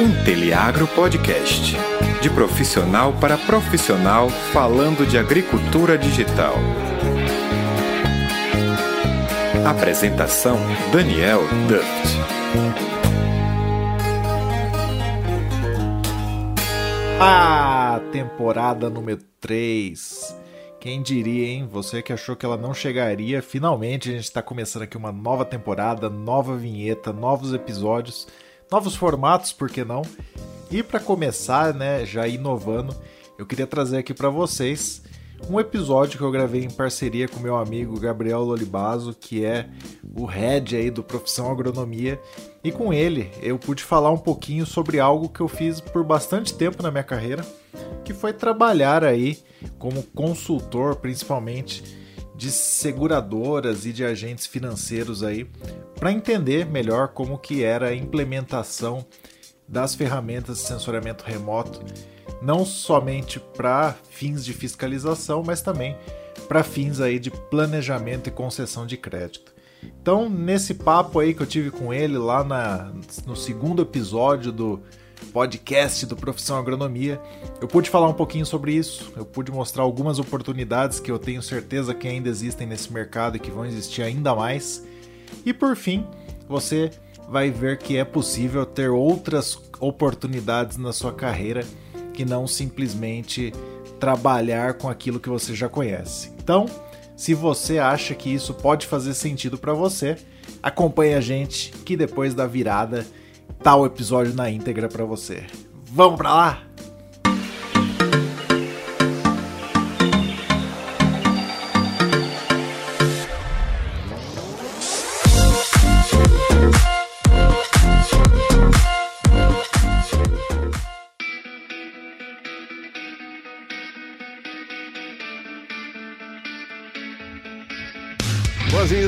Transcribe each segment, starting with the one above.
Inteliagro Podcast. De profissional para profissional, falando de agricultura digital. Apresentação: Daniel Duft. Ah, temporada número 3. Quem diria, hein? Você que achou que ela não chegaria, finalmente a gente está começando aqui uma nova temporada, nova vinheta, novos episódios novos formatos, por que não? E para começar, né, já inovando, eu queria trazer aqui para vocês um episódio que eu gravei em parceria com meu amigo Gabriel Lolibazo, que é o head aí do Profissão Agronomia, e com ele eu pude falar um pouquinho sobre algo que eu fiz por bastante tempo na minha carreira, que foi trabalhar aí como consultor, principalmente de seguradoras e de agentes financeiros aí para entender melhor como que era a implementação das ferramentas de sensoriamento remoto, não somente para fins de fiscalização, mas também para fins aí de planejamento e concessão de crédito. Então, nesse papo aí que eu tive com ele lá na, no segundo episódio do podcast do Profissão Agronomia. Eu pude falar um pouquinho sobre isso, eu pude mostrar algumas oportunidades que eu tenho certeza que ainda existem nesse mercado e que vão existir ainda mais. E por fim, você vai ver que é possível ter outras oportunidades na sua carreira que não simplesmente trabalhar com aquilo que você já conhece. Então, se você acha que isso pode fazer sentido para você, acompanhe a gente que depois da virada o episódio na íntegra para você. Vamos para lá?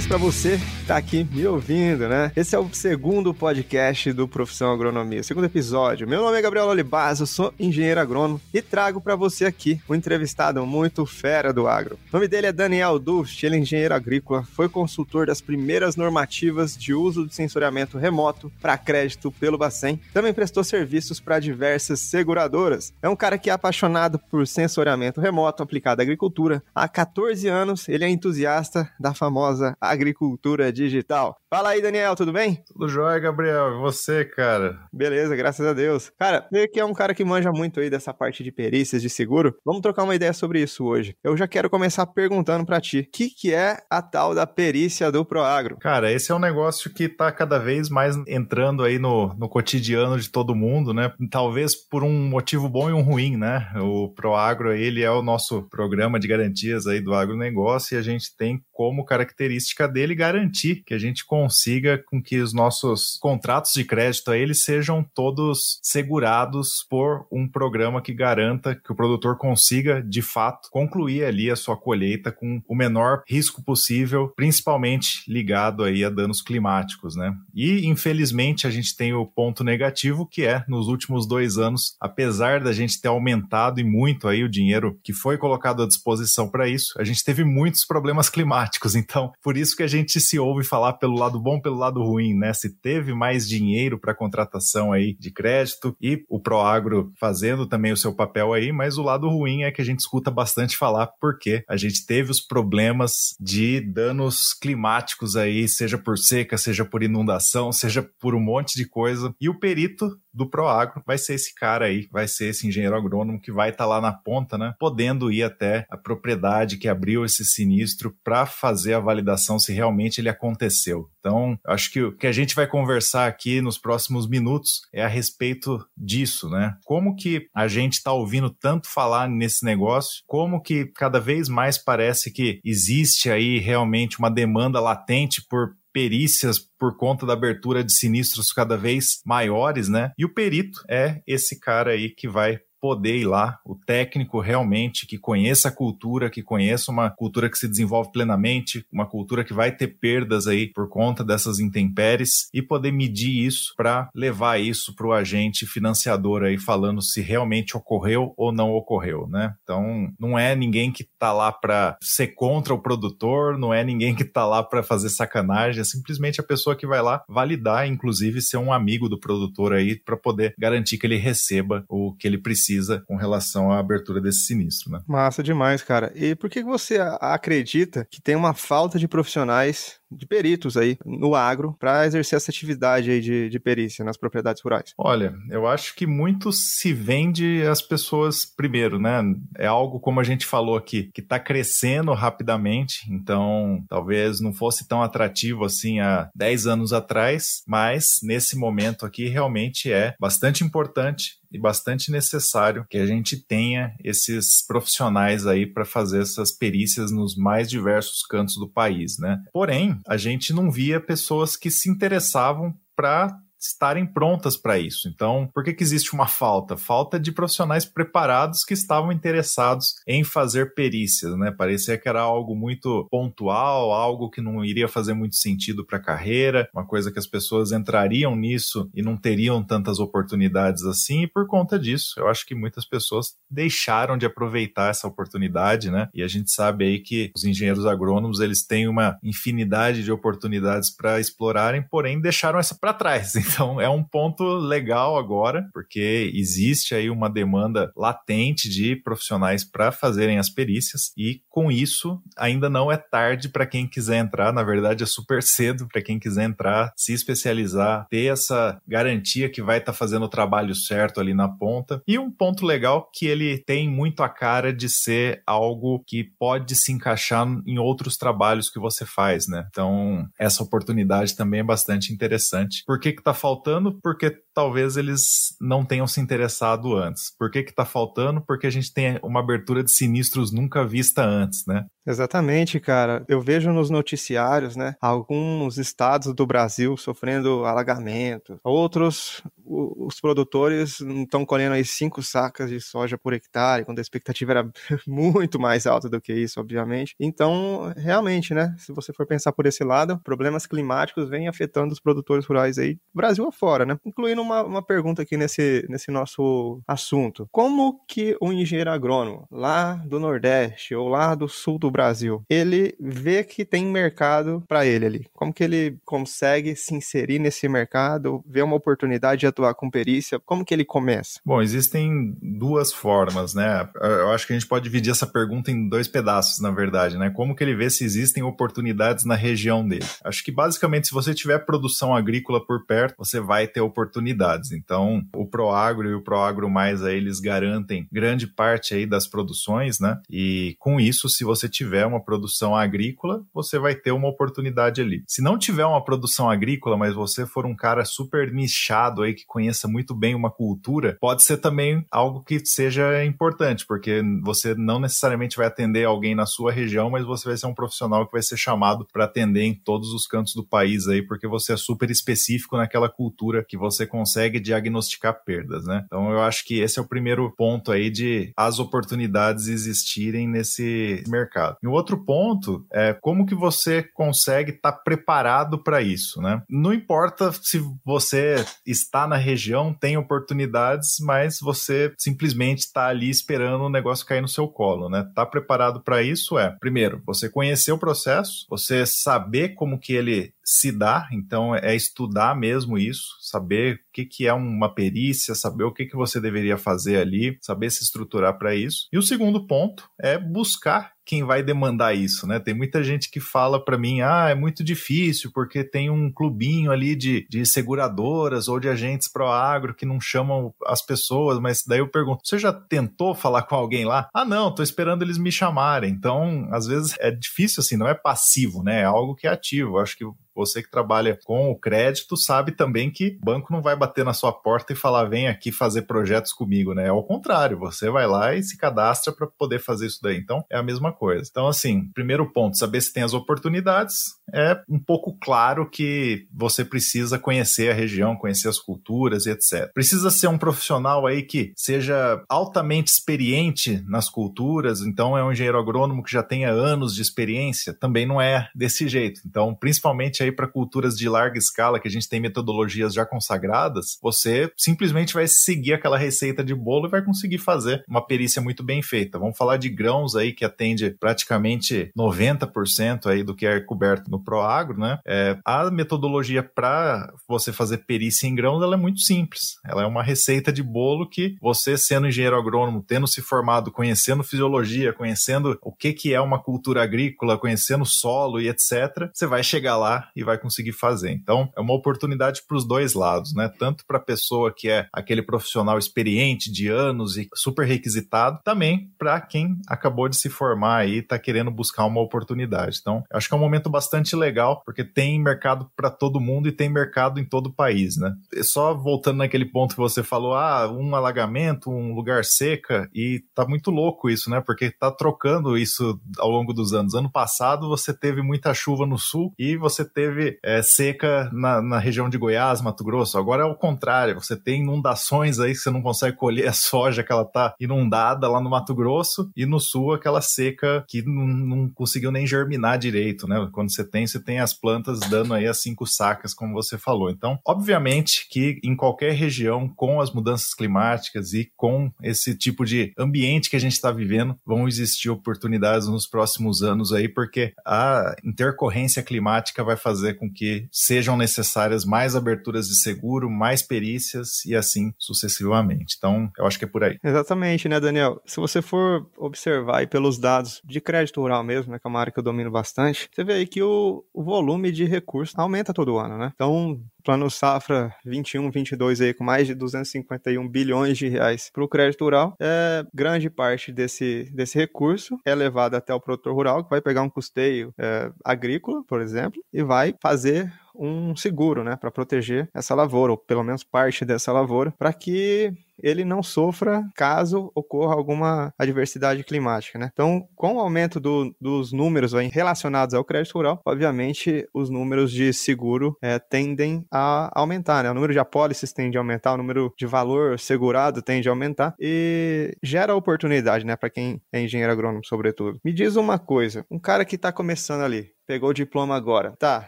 Boas-vindas para você que está aqui me ouvindo, né? Esse é o segundo podcast do Profissão Agronomia, segundo episódio. Meu nome é Gabriel Olibaz, eu sou engenheiro agrônomo e trago para você aqui um entrevistado muito fera do agro. O nome dele é Daniel Dust, ele é engenheiro agrícola, foi consultor das primeiras normativas de uso de sensoriamento remoto para crédito pelo Bacen, também prestou serviços para diversas seguradoras. É um cara que é apaixonado por sensoriamento remoto aplicado à agricultura. Há 14 anos, ele é entusiasta da famosa agricultura digital. Fala aí, Daniel, tudo bem? Tudo jóia, Gabriel. E você, cara? Beleza, graças a Deus. Cara, você que é um cara que manja muito aí dessa parte de perícias de seguro, vamos trocar uma ideia sobre isso hoje. Eu já quero começar perguntando para ti, o que, que é a tal da perícia do Proagro? Cara, esse é um negócio que tá cada vez mais entrando aí no, no cotidiano de todo mundo, né? Talvez por um motivo bom e um ruim, né? O Proagro, ele é o nosso programa de garantias aí do agronegócio e a gente tem como característica característica dele garantir que a gente consiga com que os nossos contratos de crédito a eles sejam todos segurados por um programa que garanta que o produtor consiga, de fato, concluir ali a sua colheita com o menor risco possível, principalmente ligado aí a danos climáticos, né? E, infelizmente, a gente tem o ponto negativo que é, nos últimos dois anos, apesar da gente ter aumentado e muito aí o dinheiro que foi colocado à disposição para isso, a gente teve muitos problemas climáticos. Então, por isso que a gente se ouve falar pelo lado bom, pelo lado ruim, né? Se teve mais dinheiro para contratação aí de crédito e o Proagro fazendo também o seu papel aí, mas o lado ruim é que a gente escuta bastante falar porque a gente teve os problemas de danos climáticos aí, seja por seca, seja por inundação, seja por um monte de coisa. E o perito do Proagro vai ser esse cara aí, vai ser esse engenheiro agrônomo que vai estar tá lá na ponta, né? Podendo ir até a propriedade que abriu esse sinistro para fazer a validação se realmente ele aconteceu. Então, acho que o que a gente vai conversar aqui nos próximos minutos é a respeito disso, né? Como que a gente está ouvindo tanto falar nesse negócio, como que cada vez mais parece que existe aí realmente uma demanda latente por perícias por conta da abertura de sinistros cada vez maiores, né? E o perito é esse cara aí que vai poder ir lá, o técnico realmente que conheça a cultura, que conheça uma cultura que se desenvolve plenamente, uma cultura que vai ter perdas aí por conta dessas intempéries e poder medir isso para levar isso para o agente financiador aí falando se realmente ocorreu ou não ocorreu, né? Então, não é ninguém que está lá para ser contra o produtor, não é ninguém que está lá para fazer sacanagem, é simplesmente a pessoa que vai lá validar, inclusive ser um amigo do produtor aí para poder garantir que ele receba o que ele precisa com relação à abertura desse sinistro, né? Massa demais, cara. E por que você acredita que tem uma falta de profissionais de peritos aí no agro para exercer essa atividade aí de, de perícia nas propriedades rurais? Olha, eu acho que muito se vende as pessoas primeiro, né? É algo como a gente falou aqui, que está crescendo rapidamente, então talvez não fosse tão atrativo assim há 10 anos atrás, mas nesse momento aqui realmente é bastante importante e bastante necessário que a gente tenha esses profissionais aí para fazer essas perícias nos mais diversos cantos do país, né? Porém, a gente não via pessoas que se interessavam para estarem prontas para isso. Então, por que, que existe uma falta? Falta de profissionais preparados que estavam interessados em fazer perícias, né? Parecia que era algo muito pontual, algo que não iria fazer muito sentido para a carreira, uma coisa que as pessoas entrariam nisso e não teriam tantas oportunidades assim, e por conta disso, eu acho que muitas pessoas deixaram de aproveitar essa oportunidade, né? E a gente sabe aí que os engenheiros agrônomos, eles têm uma infinidade de oportunidades para explorarem, porém deixaram essa para trás. Então é um ponto legal agora, porque existe aí uma demanda latente de profissionais para fazerem as perícias e com isso ainda não é tarde para quem quiser entrar, na verdade é super cedo para quem quiser entrar, se especializar, ter essa garantia que vai estar tá fazendo o trabalho certo ali na ponta. E um ponto legal que ele tem muito a cara de ser algo que pode se encaixar em outros trabalhos que você faz, né? Então, essa oportunidade também é bastante interessante. Por que que tá faltando? Porque talvez eles não tenham se interessado antes. Por que que tá faltando? Porque a gente tem uma abertura de sinistros nunca vista antes, né? Exatamente, cara. Eu vejo nos noticiários, né, alguns estados do Brasil sofrendo alagamento, outros os produtores estão colhendo aí cinco sacas de soja por hectare, quando a expectativa era muito mais alta do que isso, obviamente. Então, realmente, né, se você for pensar por esse lado, problemas climáticos vêm afetando os produtores rurais aí, Brasil afora, né? Incluindo uma, uma pergunta aqui nesse, nesse nosso assunto. Como que o engenheiro agrônomo lá do Nordeste ou lá do Sul do Brasil, ele vê que tem mercado para ele ali? Como que ele consegue se inserir nesse mercado, ver uma oportunidade de atuar com perícia? Como que ele começa? Bom, existem duas formas, né? Eu acho que a gente pode dividir essa pergunta em dois pedaços, na verdade, né? Como que ele vê se existem oportunidades na região dele? Acho que basicamente, se você tiver produção agrícola por perto, você vai ter oportunidades. Então, o Proagro e o Proagro Mais aí, eles garantem grande parte aí das produções, né? E com isso, se você tiver uma produção agrícola, você vai ter uma oportunidade ali. Se não tiver uma produção agrícola, mas você for um cara super nichado aí que conheça muito bem uma cultura, pode ser também algo que seja importante, porque você não necessariamente vai atender alguém na sua região, mas você vai ser um profissional que vai ser chamado para atender em todos os cantos do país aí, porque você é super específico naquela cultura que você consegue diagnosticar perdas, né? Então eu acho que esse é o primeiro ponto aí de as oportunidades existirem nesse mercado mercado. E o outro ponto é como que você consegue estar tá preparado para isso, né? Não importa se você está na região, tem oportunidades, mas você simplesmente está ali esperando o negócio cair no seu colo, né? Tá preparado para isso é, primeiro, você conhecer o processo, você saber como que ele se dá, então é estudar mesmo isso, saber o que, que é uma perícia, saber o que, que você deveria fazer ali, saber se estruturar para isso. E o segundo ponto é buscar quem vai demandar isso, né? Tem muita gente que fala para mim, ah, é muito difícil porque tem um clubinho ali de, de seguradoras ou de agentes pro agro que não chamam as pessoas, mas daí eu pergunto, você já tentou falar com alguém lá? Ah, não, tô esperando eles me chamarem. Então, às vezes é difícil assim, não é passivo, né? É algo que é ativo. Eu acho que Você que trabalha com o crédito sabe também que o banco não vai bater na sua porta e falar vem aqui fazer projetos comigo, né? Ao contrário, você vai lá e se cadastra para poder fazer isso daí. Então é a mesma coisa. Então assim, primeiro ponto, saber se tem as oportunidades. É um pouco claro que você precisa conhecer a região, conhecer as culturas e etc. Precisa ser um profissional aí que seja altamente experiente nas culturas, então é um engenheiro agrônomo que já tenha anos de experiência, também não é desse jeito. Então, principalmente aí para culturas de larga escala, que a gente tem metodologias já consagradas, você simplesmente vai seguir aquela receita de bolo e vai conseguir fazer uma perícia muito bem feita. Vamos falar de grãos aí que atende praticamente 90% aí do que é coberto no Proagro, né? É, a metodologia para você fazer perícia em grãos ela é muito simples. Ela é uma receita de bolo que você, sendo engenheiro agrônomo, tendo se formado, conhecendo fisiologia, conhecendo o que, que é uma cultura agrícola, conhecendo solo e etc., você vai chegar lá e vai conseguir fazer. Então, é uma oportunidade para os dois lados, né? Tanto para a pessoa que é aquele profissional experiente de anos e super requisitado, também para quem acabou de se formar e está querendo buscar uma oportunidade. Então, acho que é um momento bastante legal, porque tem mercado para todo mundo e tem mercado em todo o país, né? Só voltando naquele ponto que você falou, ah, um alagamento, um lugar seca, e tá muito louco isso, né? Porque tá trocando isso ao longo dos anos. Ano passado você teve muita chuva no sul e você teve é, seca na, na região de Goiás, Mato Grosso. Agora é o contrário, você tem inundações aí que você não consegue colher a soja que ela tá inundada lá no Mato Grosso e no sul aquela seca que não, não conseguiu nem germinar direito, né? Quando você tem, você tem as plantas dando aí as cinco sacas, como você falou. Então, obviamente que em qualquer região, com as mudanças climáticas e com esse tipo de ambiente que a gente está vivendo, vão existir oportunidades nos próximos anos aí, porque a intercorrência climática vai fazer com que sejam necessárias mais aberturas de seguro, mais perícias e assim sucessivamente. Então, eu acho que é por aí. Exatamente, né, Daniel? Se você for observar pelos dados de crédito rural mesmo, né, que é uma área que eu domino bastante, você vê aí que o, o volume de recursos aumenta todo ano, né? Então, plano safra 21, 22 aí com mais de 251 bilhões de reais para o crédito rural, é, grande parte desse, desse recurso é levado até o produtor rural, que vai pegar um custeio é, agrícola, por exemplo, e vai fazer um seguro, né, para proteger essa lavoura, ou pelo menos parte dessa lavoura, para que ele não sofra caso ocorra alguma adversidade climática, né? Então, com o aumento do, dos números aí, relacionados ao crédito rural, obviamente os números de seguro é, tendem a aumentar, né? O número de apólices tende a aumentar, o número de valor segurado tende a aumentar e gera oportunidade, né, para quem é engenheiro agrônomo, sobretudo. Me diz uma coisa, um cara que está começando ali, pegou o diploma agora. Tá,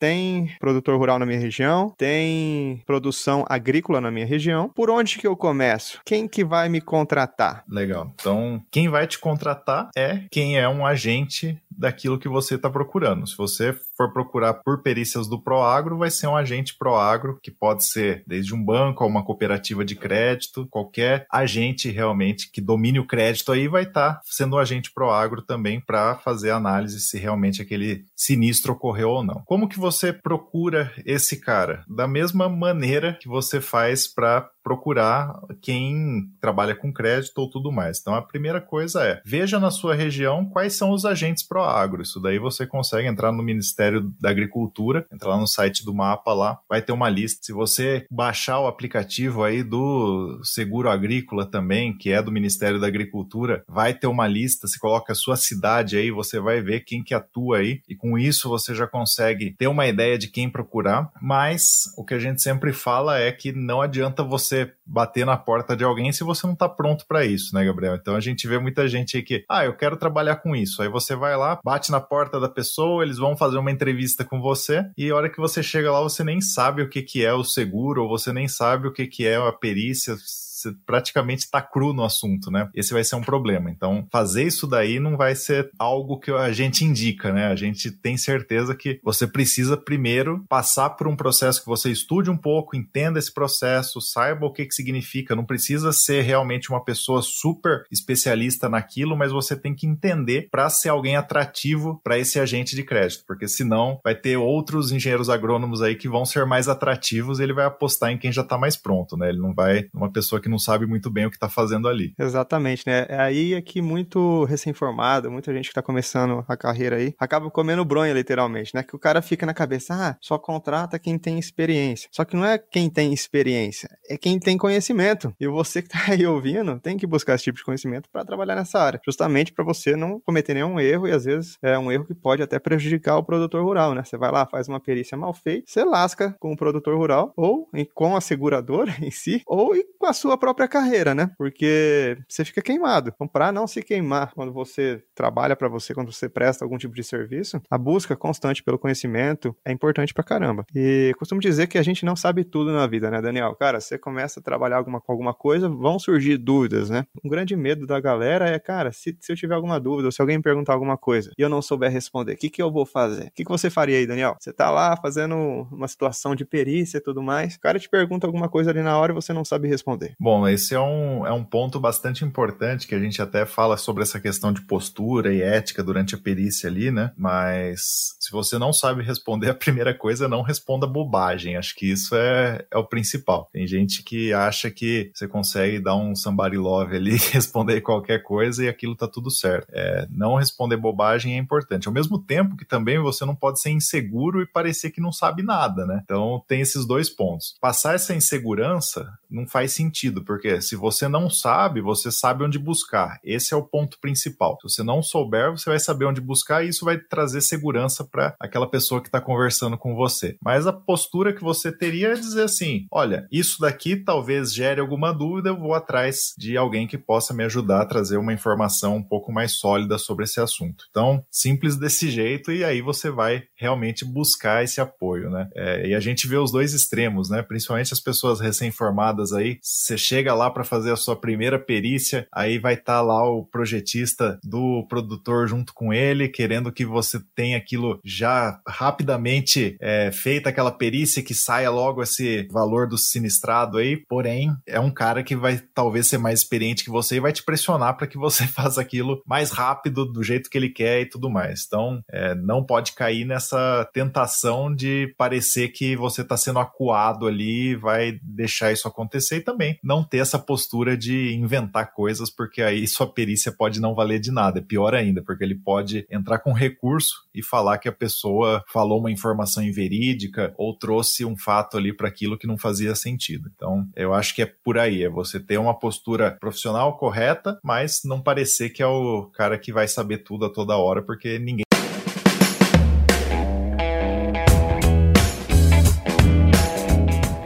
tem produtor rural na minha região, tem produção agrícola na minha região. Por onde que eu começo? Quem que vai me contratar? Legal. Então, quem vai te contratar é quem é um agente daquilo que você está procurando. Se você for procurar por perícias do Proagro, vai ser um agente Proagro, que pode ser desde um banco a uma cooperativa de crédito, qualquer agente realmente que domine o crédito aí vai estar tá sendo um agente Proagro também para fazer análise se realmente aquele sinistro ocorreu ou não. Como que você procura esse cara? Da mesma maneira que você faz para procurar quem trabalha com crédito ou tudo mais. Então a primeira coisa é, veja na sua região quais são os agentes Proagro. Isso daí você consegue entrar no Ministério da Agricultura, entrar no site do mapa lá, vai ter uma lista. Se você baixar o aplicativo aí do Seguro Agrícola também, que é do Ministério da Agricultura, vai ter uma lista, você coloca a sua cidade aí, você vai ver quem que atua aí e com isso você já consegue ter uma ideia de quem procurar, mas o que a gente sempre fala é que não adianta você você bater na porta de alguém se você não está pronto para isso, né, Gabriel? Então a gente vê muita gente aí que, ah, eu quero trabalhar com isso. Aí você vai lá, bate na porta da pessoa, eles vão fazer uma entrevista com você e a hora que você chega lá, você nem sabe o que, que é o seguro, ou você nem sabe o que, que é a perícia você praticamente está cru no assunto, né? Esse vai ser um problema. Então, fazer isso daí não vai ser algo que a gente indica, né? A gente tem certeza que você precisa primeiro passar por um processo que você estude um pouco, entenda esse processo, saiba o que, que significa. Não precisa ser realmente uma pessoa super especialista naquilo, mas você tem que entender para ser alguém atrativo para esse agente de crédito, porque senão vai ter outros engenheiros agrônomos aí que vão ser mais atrativos e ele vai apostar em quem já está mais pronto, né? Ele não vai uma pessoa que que não sabe muito bem o que está fazendo ali. Exatamente, né? É aí é que muito recém-formado, muita gente que está começando a carreira aí, acaba comendo bronha, literalmente, né? Que o cara fica na cabeça, ah, só contrata quem tem experiência. Só que não é quem tem experiência, é quem tem conhecimento. E você que está aí ouvindo tem que buscar esse tipo de conhecimento para trabalhar nessa área, justamente para você não cometer nenhum erro e às vezes é um erro que pode até prejudicar o produtor rural, né? Você vai lá, faz uma perícia mal feita, você lasca com o produtor rural ou com a seguradora em si, ou com a sua própria carreira, né? Porque você fica queimado. Então, para não se queimar quando você trabalha para você, quando você presta algum tipo de serviço, a busca constante pelo conhecimento é importante pra caramba. E costumo dizer que a gente não sabe tudo na vida, né, Daniel? Cara, você começa a trabalhar alguma, com alguma coisa, vão surgir dúvidas, né? Um grande medo da galera é, cara, se, se eu tiver alguma dúvida, ou se alguém me perguntar alguma coisa e eu não souber responder, o que, que eu vou fazer? O que, que você faria aí, Daniel? Você tá lá fazendo uma situação de perícia e tudo mais, o cara te pergunta alguma coisa ali na hora e você não sabe responder. Bom, esse é um, é um ponto bastante importante que a gente até fala sobre essa questão de postura e ética durante a perícia ali, né? Mas se você não sabe responder, a primeira coisa é não responda bobagem. Acho que isso é, é o principal. Tem gente que acha que você consegue dar um somebody love ali, responder qualquer coisa e aquilo tá tudo certo. É, não responder bobagem é importante. Ao mesmo tempo que também você não pode ser inseguro e parecer que não sabe nada, né? Então tem esses dois pontos. Passar essa insegurança não faz sentido, porque se você não sabe, você sabe onde buscar. Esse é o ponto principal. Se você não souber, você vai saber onde buscar e isso vai trazer segurança para aquela pessoa que está conversando com você. Mas a postura que você teria é dizer assim: olha, isso daqui talvez gere alguma dúvida, eu vou atrás de alguém que possa me ajudar a trazer uma informação um pouco mais sólida sobre esse assunto. Então, simples desse jeito, e aí você vai realmente buscar esse apoio, né? É, e a gente vê os dois extremos, né? Principalmente as pessoas recém-formadas aí. Você chega lá para fazer a sua primeira perícia, aí vai estar tá lá o projetista do produtor junto com ele, querendo que você tenha aquilo já rapidamente é, feita aquela perícia que saia logo esse valor do sinistrado aí. Porém, é um cara que vai talvez ser mais experiente que você e vai te pressionar para que você faça aquilo mais rápido, do jeito que ele quer e tudo mais. Então, é, não pode cair nessa tentação de parecer que você está sendo acuado ali vai deixar isso acontecer e também não ter essa postura de inventar coisas, porque aí sua perícia pode não valer de nada. É pior ainda, porque ele pode entrar com recurso e falar que a pessoa falou uma informação inverídica ou trouxe um fato ali para aquilo que não fazia sentido. Então, eu acho que é por aí, é você ter uma postura profissional correta, mas não parecer que é o cara que vai saber tudo a toda hora, porque ninguém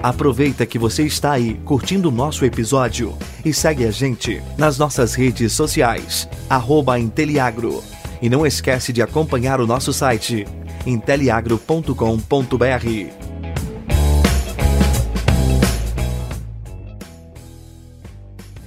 Aproveita que você está aí curtindo o nosso episódio e segue a gente nas nossas redes sociais, arroba Inteliagro. E não esquece de acompanhar o nosso site, inteliagro.com.br.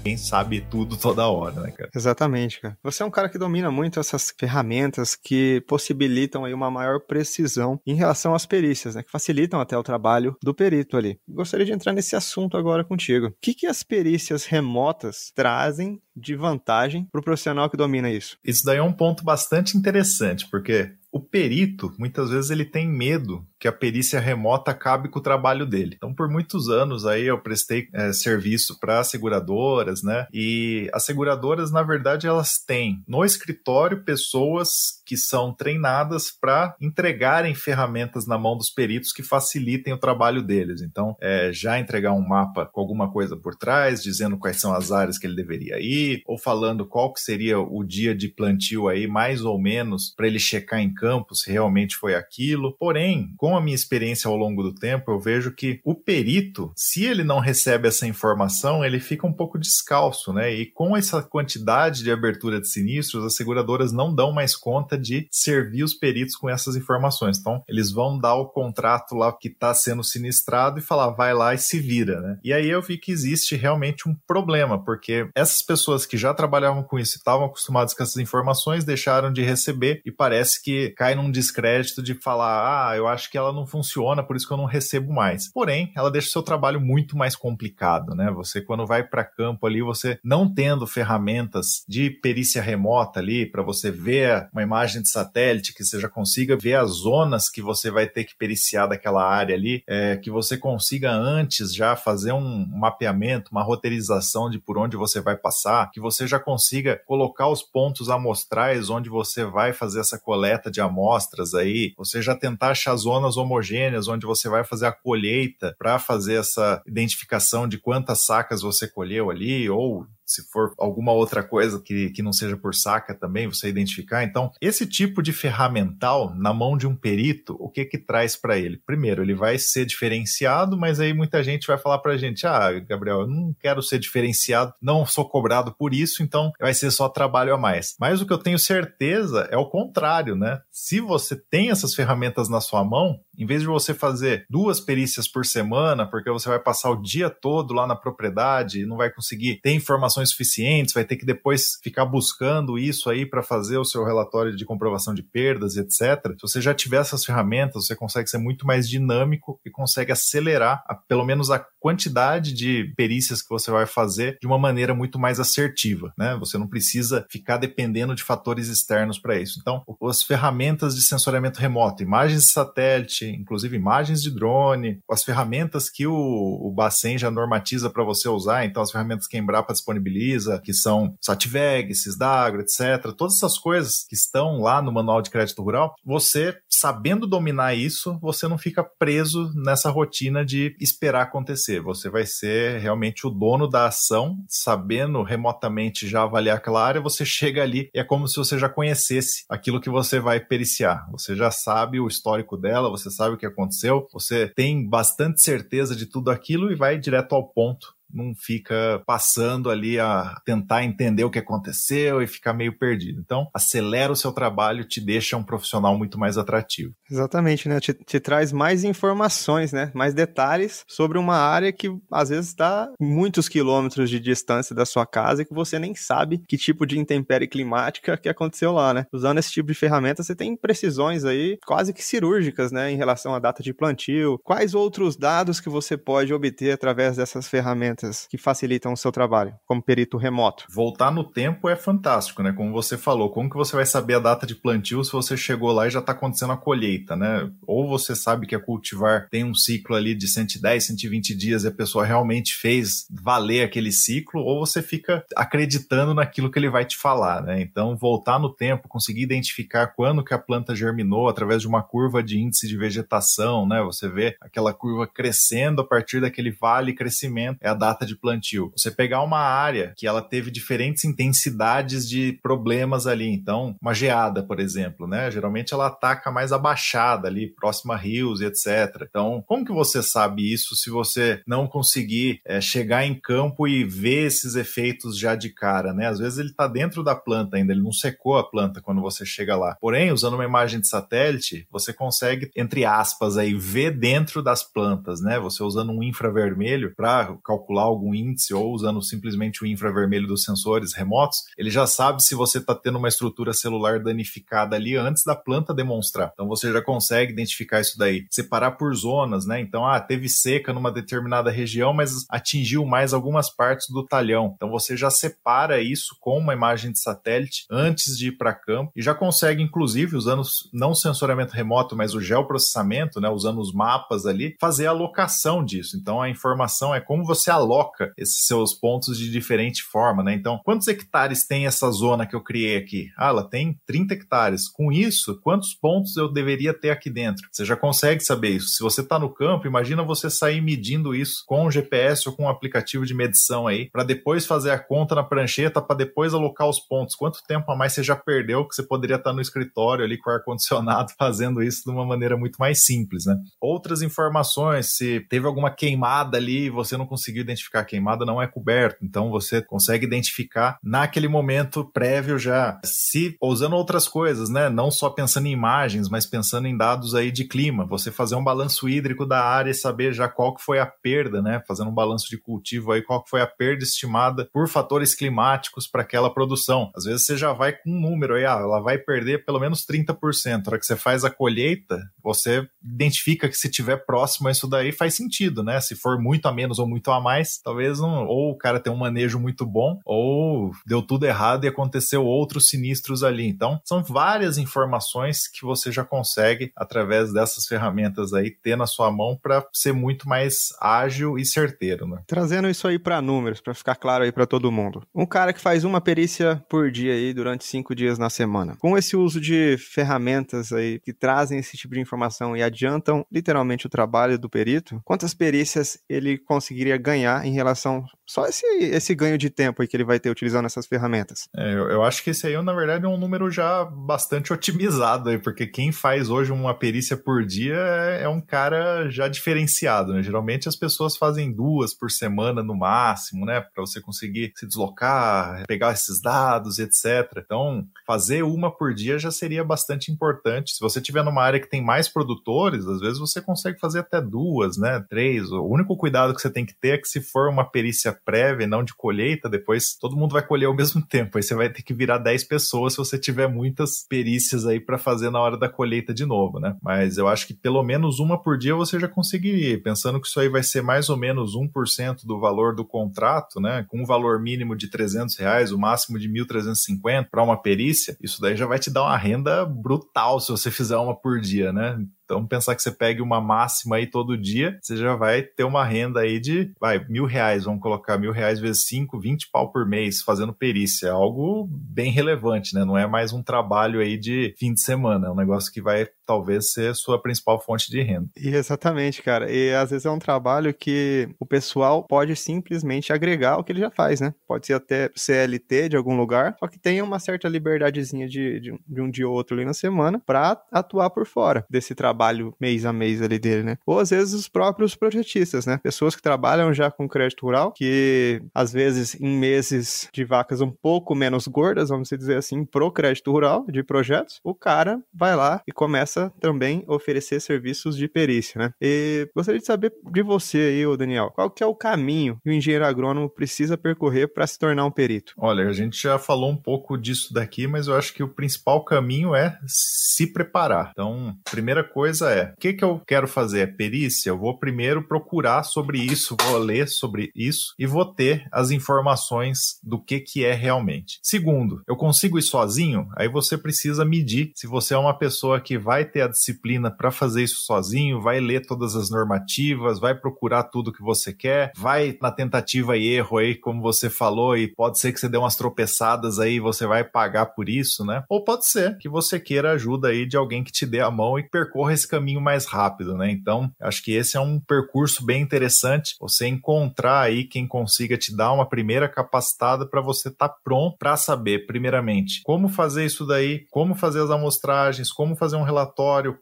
ninguém sabe tudo toda hora, né, cara? Exatamente, cara. Você é um cara que domina muito essas ferramentas que possibilitam aí uma maior precisão em relação às perícias, né? Que facilitam até o trabalho do perito ali. Gostaria de entrar nesse assunto agora contigo. O que, que as perícias remotas trazem de vantagem para o profissional que domina isso? Isso daí é um ponto bastante interessante, porque o perito, muitas vezes, ele tem medo que a perícia remota acabe com o trabalho dele. Então, por muitos anos aí eu prestei é, serviço para seguradoras, né? E as seguradoras, na verdade, elas têm no escritório pessoas que são treinadas para entregarem ferramentas na mão dos peritos que facilitem o trabalho deles. Então, é, já entregar um mapa com alguma coisa por trás, dizendo quais são as áreas que ele deveria ir, ou falando qual que seria o dia de plantio aí, mais ou menos, para ele checar em campo se realmente foi aquilo. Porém, com a minha experiência ao longo do tempo, eu vejo que o perito, se ele não recebe essa informação, ele fica um pouco descalço, né? E com essa quantidade de abertura de sinistros, as seguradoras não dão mais conta de servir os peritos com essas informações. Então, eles vão dar o contrato lá que está sendo sinistrado e falar, vai lá e se vira, né? E aí eu vi que existe realmente um problema, porque essas pessoas que já trabalhavam com isso e estavam acostumadas com essas informações deixaram de receber e parece que cai num descrédito de falar, ah, eu acho que ela não funciona, por isso que eu não recebo mais. Porém, ela deixa o seu trabalho muito mais complicado, né? Você, quando vai para campo ali, você não tendo ferramentas de perícia remota ali, para você ver uma imagem de satélite, que você já consiga ver as zonas que você vai ter que periciar daquela área ali, é, que você consiga antes já fazer um mapeamento, uma roteirização de por onde você vai passar, que você já consiga colocar os pontos amostrais onde você vai fazer essa coleta de amostras aí, você já tentar achar zonas homogêneas onde você vai fazer a colheita para fazer essa identificação de quantas sacas você colheu ali, ou se for alguma outra coisa que, que não seja por saca também, você identificar. Então, esse tipo de ferramental na mão de um perito, o que que traz para ele? Primeiro, ele vai ser diferenciado, mas aí muita gente vai falar para a gente: ah, Gabriel, eu não quero ser diferenciado, não sou cobrado por isso, então vai ser só trabalho a mais. Mas o que eu tenho certeza é o contrário, né? Se você tem essas ferramentas na sua mão, em vez de você fazer duas perícias por semana, porque você vai passar o dia todo lá na propriedade não vai conseguir ter informações suficientes, vai ter que depois ficar buscando isso aí para fazer o seu relatório de comprovação de perdas, etc. Se você já tiver essas ferramentas, você consegue ser muito mais dinâmico e consegue acelerar a, pelo menos a quantidade de perícias que você vai fazer de uma maneira muito mais assertiva, né? Você não precisa ficar dependendo de fatores externos para isso. Então, as ferramentas de sensoriamento remoto, imagens de satélite, inclusive imagens de drone, as ferramentas que o, o Bacen já normatiza para você usar, então as ferramentas que a Embrapa disponibiliza, que são Sativeg, Cisdagro, etc. Todas essas coisas que estão lá no Manual de Crédito Rural, você sabendo dominar isso, você não fica preso nessa rotina de esperar acontecer. Você vai ser realmente o dono da ação, sabendo remotamente já avaliar aquela área, você chega ali e é como se você já conhecesse aquilo que você vai periciar. Você já sabe o histórico dela, você sabe o que aconteceu, você tem bastante certeza de tudo aquilo e vai direto ao ponto não fica passando ali a tentar entender o que aconteceu e ficar meio perdido. Então, acelera o seu trabalho, te deixa um profissional muito mais atrativo. Exatamente, né? Te, te traz mais informações, né? Mais detalhes sobre uma área que às vezes está muitos quilômetros de distância da sua casa e que você nem sabe que tipo de intempérie climática que aconteceu lá, né? Usando esse tipo de ferramenta, você tem precisões aí quase que cirúrgicas, né? Em relação à data de plantio. Quais outros dados que você pode obter através dessas ferramentas? Ferramentas que facilitam o seu trabalho, como perito remoto? Voltar no tempo é fantástico, né? Como você falou, como que você vai saber a data de plantio se você chegou lá e já está acontecendo a colheita, né? Ou você sabe que a cultivar tem um ciclo ali de 110, 120 dias e a pessoa realmente fez valer aquele ciclo, ou você fica acreditando naquilo que ele vai te falar, né? Então, voltar no tempo, conseguir identificar quando que a planta germinou através de uma curva de índice de vegetação, né? Você vê aquela curva crescendo a partir daquele vale crescimento, é a data de plantio. Você pegar uma área que ela teve diferentes intensidades de problemas ali, então uma geada, por exemplo, né? Geralmente ela ataca mais abaixada ali, próxima a rios e etc. Então, como que você sabe isso se você não conseguir é, chegar em campo e ver esses efeitos já de cara, né? Às vezes ele está dentro da planta ainda, ele não secou a planta quando você chega lá. Porém, usando uma imagem de satélite, você consegue, entre aspas, aí ver dentro das plantas, né? Você usando um infravermelho para calcular calcular algum índice ou usando simplesmente o infravermelho dos sensores remotos, ele já sabe se você está tendo uma estrutura celular danificada ali antes da planta demonstrar. Então você já consegue identificar isso daí. Separar por zonas, né? Então, ah, teve seca numa determinada região, mas atingiu mais algumas partes do talhão. Então você já separa isso com uma imagem de satélite antes de ir para campo e já consegue, inclusive, usando não o sensoramento remoto, mas o geoprocessamento, né? Usando os mapas ali, fazer a alocação disso. Então a informação é como você aloca esses seus pontos de diferente forma, né? Então, quantos hectares tem essa zona que eu criei aqui? Ah, ela tem 30 hectares. Com isso, quantos pontos eu deveria ter aqui dentro? Você já consegue saber isso. Se você está no campo, imagina você sair medindo isso com o GPS ou com um aplicativo de medição aí, para depois fazer a conta na prancheta, para depois alocar os pontos. Quanto tempo a mais você já perdeu que você poderia estar tá no escritório ali com ar-condicionado fazendo isso de uma maneira muito mais simples, né? Outras informações, se teve alguma queimada ali e você não conseguiu identificar a queimada, não é coberto. Então você consegue identificar naquele momento prévio já. Se usando outras coisas, né? Não só pensando em imagens, mas pensando em dados aí de clima. Você fazer um balanço hídrico da área e saber já qual que foi a perda, né? Fazendo um balanço de cultivo aí, qual que foi a perda estimada por fatores climáticos para aquela produção. Às vezes você já vai com um número aí, ah, ela vai perder pelo menos 30%. Na hora que você faz a colheita, você identifica que se tiver próximo a isso daí faz sentido, né? Se for muito a menos ou muito a mais, talvez não, ou o cara tem um manejo muito bom, ou deu tudo errado e aconteceu outros sinistros ali. Então, são várias informações que você já consegue através dessas ferramentas aí ter na sua mão para ser muito mais ágil e certeiro, né? Trazendo isso aí para números, para ficar claro aí para todo mundo. Um cara que faz uma perícia por dia aí durante cinco dias na semana, com esse uso de ferramentas aí que trazem esse tipo de informação e adiantam literalmente o trabalho do perito, quantas perícias ele conseguiria ganhar em relação só esse, esse ganho de tempo aí que ele vai ter utilizando essas ferramentas? É, eu, eu, acho que esse aí, na verdade, é um número já bastante otimizado aí, porque quem faz hoje uma perícia por dia é, é um cara já diferenciado, né? Geralmente as pessoas fazem duas por semana no máximo, né? Para você conseguir se deslocar, pegar esses dados, etc. Então, fazer uma por dia já seria bastante importante. Se você tiver numa área que tem mais produtores, às vezes você consegue fazer até duas, né? Três. O único cuidado que você tem que ter é que se for uma perícia prévia, não de colheita, depois todo mundo vai colher ao mesmo tempo. Aí você vai ter que virar 10 pessoas se você tiver muitas perícias aí para fazer na hora da colheita de novo, né? Mas eu acho que pelo menos uma por dia você já conseguiria, pensando que isso aí vai ser mais ou menos 1% do valor do contrato, né? Com um valor mínimo de 300 reais, o máximo de 1.350 para uma perícia, isso daí já vai te dar uma renda brutal se você fizer uma por dia, né? Então, pensar que você pegue uma máxima aí todo dia, você já vai ter uma renda aí de, vai, mil reais, vamos colocar mil reais vezes cinco, vinte pau por mês fazendo perícia. É algo bem relevante, né? Não é mais um trabalho aí de fim de semana, é um negócio que vai talvez ser sua principal fonte de renda. E exatamente, cara. E às vezes é um trabalho que o pessoal pode simplesmente agregar o que ele já faz, né? Pode ser até CLT de algum lugar, só que tenha uma certa liberdadezinha de, de, de um dia ou outro ali na semana para atuar por fora desse trabalho mês a mês ali dele, né? Ou às vezes os próprios projetistas, né? Pessoas que trabalham já com crédito rural, que às vezes em meses de vacas um pouco menos gordas, vamos dizer assim, pro crédito rural de projetos, o cara vai lá e começa também a oferecer serviços de perícia, né? E gostaria de saber de você aí, Daniel, qual que é o caminho que o engenheiro agrônomo precisa percorrer para se tornar um perito? Olha, a gente já falou um pouco disso daqui, mas eu acho que o principal caminho é se preparar. Então, primeira coisa coisa é: o que, que eu quero fazer? É perícia? Eu vou primeiro procurar sobre isso, vou ler sobre isso e vou ter as informações do que, que é realmente. Segundo, eu consigo ir sozinho? Aí você precisa medir se você é uma pessoa que vai ter a disciplina para fazer isso sozinho, vai ler todas as normativas, vai procurar tudo que você quer, vai na tentativa e erro aí, como você falou, e pode ser que você dê umas tropeçadas aí, você vai pagar por isso, né? Ou pode ser que você queira ajuda aí de alguém que te dê a mão e percorra esse caminho mais rápido, né? Então, acho que esse é um percurso bem interessante, você encontrar aí quem consiga te dar uma primeira capacitada para você estar tá pronto para saber, primeiramente, como fazer isso daí, como fazer as amostragens, como fazer um relatório,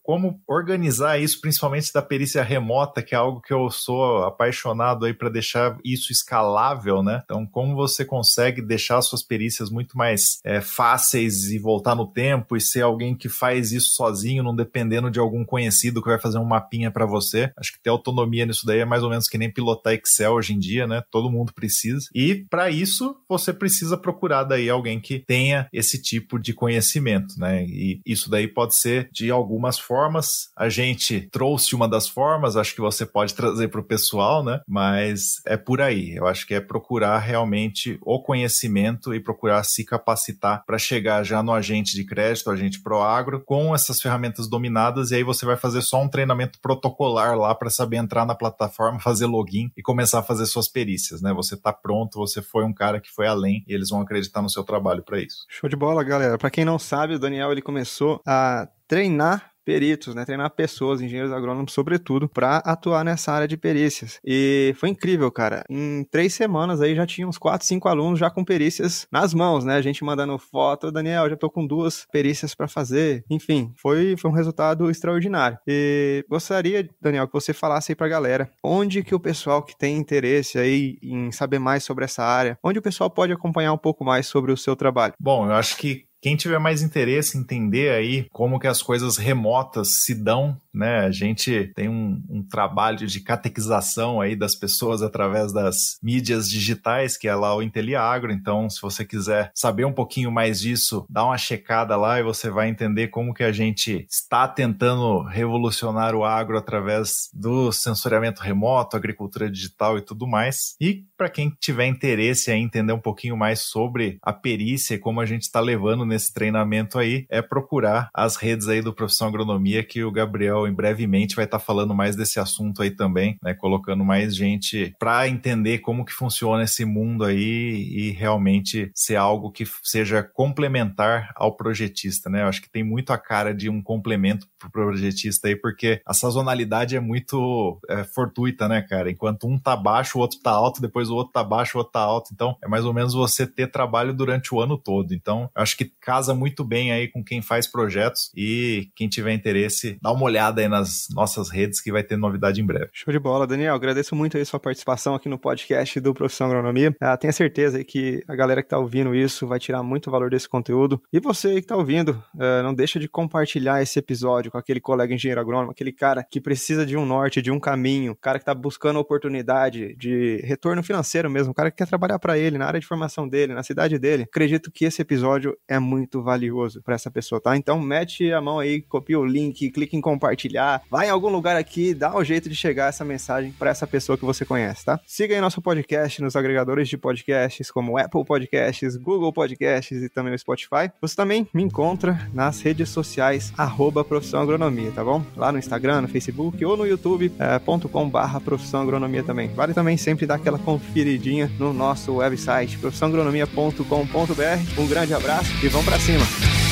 como organizar isso, principalmente da perícia remota, que é algo que eu sou apaixonado aí para deixar isso escalável, né? Então, como você consegue deixar suas perícias muito mais é, fáceis e voltar no tempo e ser alguém que faz isso sozinho, não dependendo de algum conhecido que vai fazer um mapinha para você. Acho que ter autonomia nisso daí é mais ou menos que nem pilotar Excel hoje em dia, né? Todo mundo precisa. E para isso, você precisa procurar daí alguém que tenha esse tipo de conhecimento, né? E isso daí pode ser de algumas formas. A gente trouxe uma das formas, acho que você pode trazer para o pessoal, né? Mas é por aí. Eu acho que é procurar realmente o conhecimento e procurar se capacitar para chegar já no agente de crédito, agente pro agro, com essas ferramentas dominadas e aí você vai fazer só um treinamento protocolar lá para saber entrar na plataforma, fazer login e começar a fazer suas perícias, né? Você tá pronto, você foi um cara que foi além e eles vão acreditar no seu trabalho para isso. Show de bola, galera. Para quem não sabe, o Daniel ele começou a treinar peritos, né? Treinar pessoas, engenheiros agrônomos, sobretudo, para atuar nessa área de perícias. E foi incrível, cara. Em três semanas aí já tinha uns quatro, cinco alunos já com perícias nas mãos, né? A gente mandando foto, Daniel, já tô com duas perícias para fazer. Enfim, foi, foi um resultado extraordinário. E gostaria, Daniel, que você falasse aí pra galera onde que o pessoal que tem interesse aí em saber mais sobre essa área, onde o pessoal pode acompanhar um pouco mais sobre o seu trabalho. Bom, eu acho que quem tiver mais interesse em entender aí como que as coisas remotas se dão, né? A gente tem um, um, trabalho de catequização aí das pessoas através das mídias digitais, que é lá o Inteliagro. Então, se você quiser saber um pouquinho mais disso, dá uma checada lá e você vai entender como que a gente está tentando revolucionar o agro através do sensoriamento remoto, agricultura digital e tudo mais. E para quem tiver interesse em entender um pouquinho mais sobre a perícia e como a gente está levando nesse treinamento aí é procurar as redes aí do Profissão Agronomia, que o Gabriel em brevemente vai estar tá falando mais desse assunto aí também, né? Colocando mais gente para entender como que funciona esse mundo aí e realmente ser algo que seja complementar ao projetista, né? Eu acho que tem muito a cara de um complemento pro projetista aí, porque a sazonalidade é muito é, fortuita, né, cara? Enquanto um tá baixo, o outro tá alto, depois o outro tá baixo, o outro tá alto. Então, é mais ou menos você ter trabalho durante o ano todo. Então, eu acho que casa muito bem aí com quem faz projetos e quem tiver interesse, dá uma olhada aí nas nossas redes que vai ter novidade em breve. Show de bola, Daniel. Agradeço muito aí sua participação aqui no podcast do Profissão Agronomia. Ah, tenho certeza que a galera que está ouvindo isso vai tirar muito valor desse conteúdo. E você que está ouvindo, uh, não deixa de compartilhar esse episódio com aquele colega engenheiro agrônomo, aquele cara que precisa de um norte, de um caminho, cara que está buscando oportunidade de retorno financeiro mesmo, cara que quer trabalhar para ele, na área de formação dele, na cidade dele. Acredito que esse episódio é muito muito valioso para essa pessoa, tá? Então mete a mão aí, copia o link, clica em compartilhar, vai em algum lugar aqui, dá um jeito de chegar essa mensagem para essa pessoa que você conhece, tá? Siga aí nosso podcast nos agregadores de podcasts como Apple Podcasts, Google Podcasts e também no Spotify. Você também me encontra nas redes sociais arroba Profissão Agronomia, tá bom? Lá no Instagram, no Facebook ou no youtube.com barra Profissão Agronomia também. Vale também sempre dar aquela conferidinha no nosso website profissãoagronomia.com.br. Um grande abraço e vamos cima!